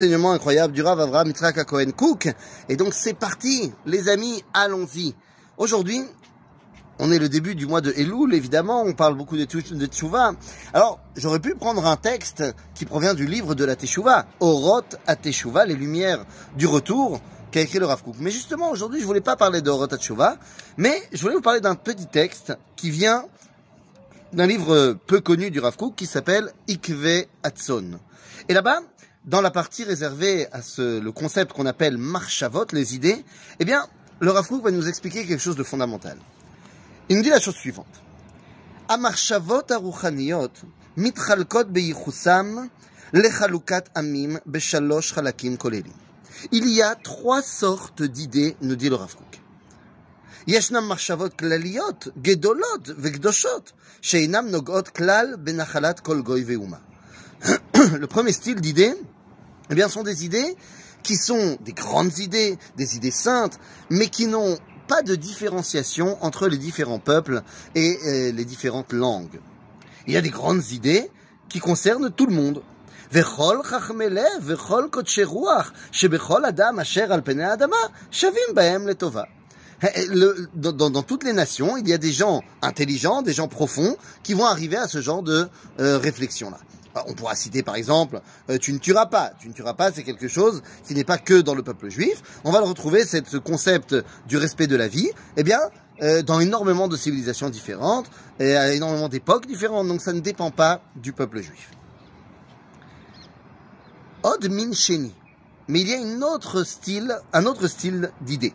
enseignement incroyable du Rav Avraham Yitzhak Cohen Cook. Et donc c'est parti, les amis, allons-y. Aujourd'hui, on est le début du mois de Elul, évidemment, on parle beaucoup de, de Teshuvah. Alors, j'aurais pu prendre un texte qui provient du livre de la Teshuvah, Oroth à Teshuvah, les lumières du retour, qu'a écrit le Rav Kook. Mais justement, aujourd'hui, je voulais pas parler de Oroth à Teshuvah, mais je voulais vous parler d'un petit texte qui vient d'un livre peu connu du Rav Kook qui s'appelle Ikve Atson. Et là-bas, dans la partie réservée à ce, le concept qu'on appelle marchavot, les idées, eh bien, le Rav Kook va nous expliquer quelque chose de fondamental. Il nous dit la chose suivante. המחשבות הרוחניות מתחלקות בייחוסם לחלוקת עמים בשלוש חלקים כוללים. Il y a trois sortes d'idées, nous dit le Rav Kook. ישנם מחשבות כלליות, גדולות וקדושות, שאינם נוגעות כלל בנחלת כל גוי ואומה. le premier style d'idées, eh bien, sont des idées qui sont des grandes idées, des idées saintes, mais qui n'ont pas de différenciation entre les différents peuples et les différentes langues. Il y a des grandes idées qui concernent tout le monde. Le, eh, eh, dans, dans, toutes les nations, il y a des gens intelligents, des gens profonds, qui vont arriver à ce genre de euh, réflexion-là. On pourra citer par exemple, euh, tu ne tueras pas. Tu ne tueras pas, c'est quelque chose qui n'est pas que dans le peuple juif. On va le retrouver, ce concept du respect de la vie, eh bien, euh, dans énormément de civilisations différentes et à énormément d'époques différentes. Donc ça ne dépend pas du peuple juif. Od min. Mais il y a un autre style d'idée.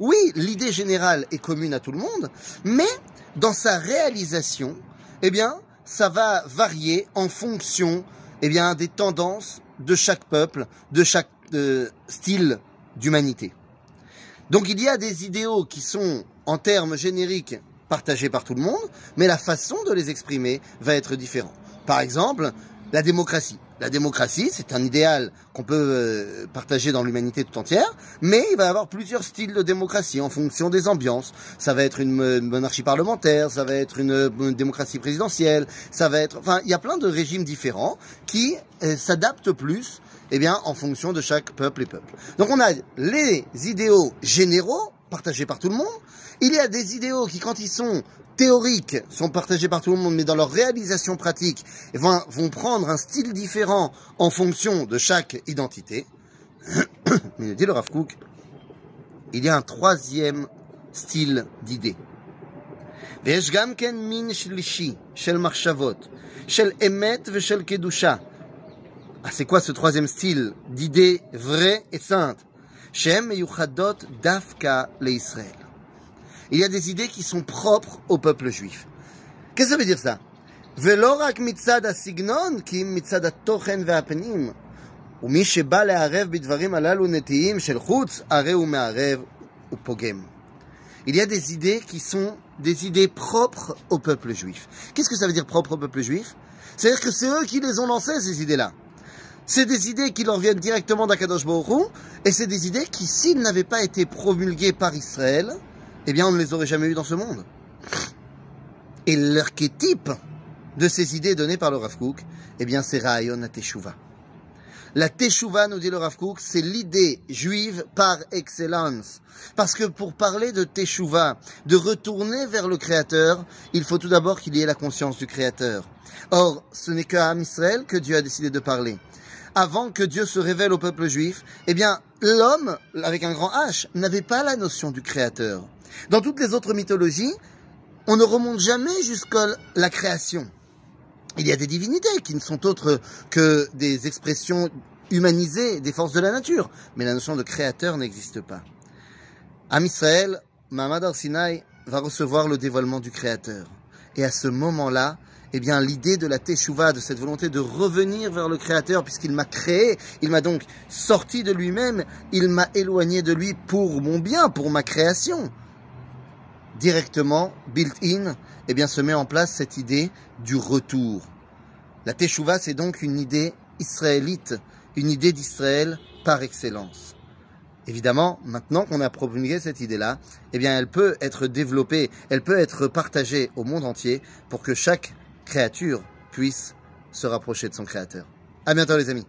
Oui, l'idée générale est commune à tout le monde, mais dans sa réalisation, eh bien, ça va varier en fonction, eh des tendances de chaque peuple, de chaque euh, style d'humanité. Donc il y a des idéaux qui sont, en termes génériques, partagés par tout le monde, mais la façon de les exprimer va être différente. Par exemple, la démocratie. La démocratie, c'est un idéal qu'on peut euh, partager dans l'humanité tout entière, mais il va y avoir plusieurs styles de démocratie en fonction des ambiances. Ça va être une monarchie parlementaire, ça va être une, une démocratie présidentielle, ça va être, enfin, il y a plein de régimes différents qui euh, s'adaptent plus, eh bien, en fonction de chaque peuple et peuple. Donc on a les idéaux généraux partagés par tout le monde. Il y a des idéaux qui, quand ils sont théoriques, sont partagés par tout le monde, mais dans leur réalisation pratique, vont, vont prendre un style différent en fonction de chaque identité. Mais il dit le Rav Kook, il y a un troisième style d'idée. ויש גם כן מין שלישי של מחשבות, של אמת ושל קדושה. Ah, c'est quoi ce troisième style d'idées vraies et saintes שהן מיוחדות דווקא לישראל. Il y a des idées qui sont propres au peuple juif. Qu'est-ce que ça veut dire ça ולא רק מצד הסגנון, כי אם מצד התוכן והפנים. ומי שבא לערב בדברים הללו נטיים של חוץ, הרי הוא מערב ופוגם. Il y a des idées qui sont des idées propres au peuple juif. Qu'est-ce que ça veut dire propre au peuple juif C'est-à-dire que c'est eux qui les ont lancées, ces idées-là. C'est des idées qui leur viennent directement d'Akadosh Baruch et c'est des idées qui, s'ils n'avaient pas été promulguées par Israël, eh bien, on ne les aurait jamais eues dans ce monde. Et l'archétype de ces idées données par le Rav Kook, eh bien, c'est Ra'ayon Teshuvah. La Teshuvah, nous dit le Rav Kook, c'est l'idée juive par excellence. Parce que pour parler de Teshuvah, de retourner vers le Créateur, il faut tout d'abord qu'il y ait la conscience du Créateur. Or, ce n'est qu'à Israël que Dieu a décidé de parler. Avant que Dieu se révèle au peuple juif, eh bien, l'homme, avec un grand H, n'avait pas la notion du Créateur. Dans toutes les autres mythologies, on ne remonte jamais jusqu'à la création. Il y a des divinités qui ne sont autres que des expressions humanisées des forces de la nature, mais la notion de créateur n'existe pas. Am Israël, Mahamad Arsinaï va recevoir le dévoilement du créateur. Et à ce moment-là, eh bien l'idée de la teshuva, de cette volonté de revenir vers le Créateur, puisqu'il m'a créé, il m'a donc sorti de lui-même, il m'a éloigné de lui pour mon bien, pour ma création. Directement, built-in, eh bien se met en place cette idée du retour. La teshuva, c'est donc une idée israélite, une idée d'Israël par excellence. Évidemment, maintenant qu'on a promulgué cette idée-là, eh bien, elle peut être développée, elle peut être partagée au monde entier pour que chaque créature puisse se rapprocher de son créateur. À bientôt, les amis.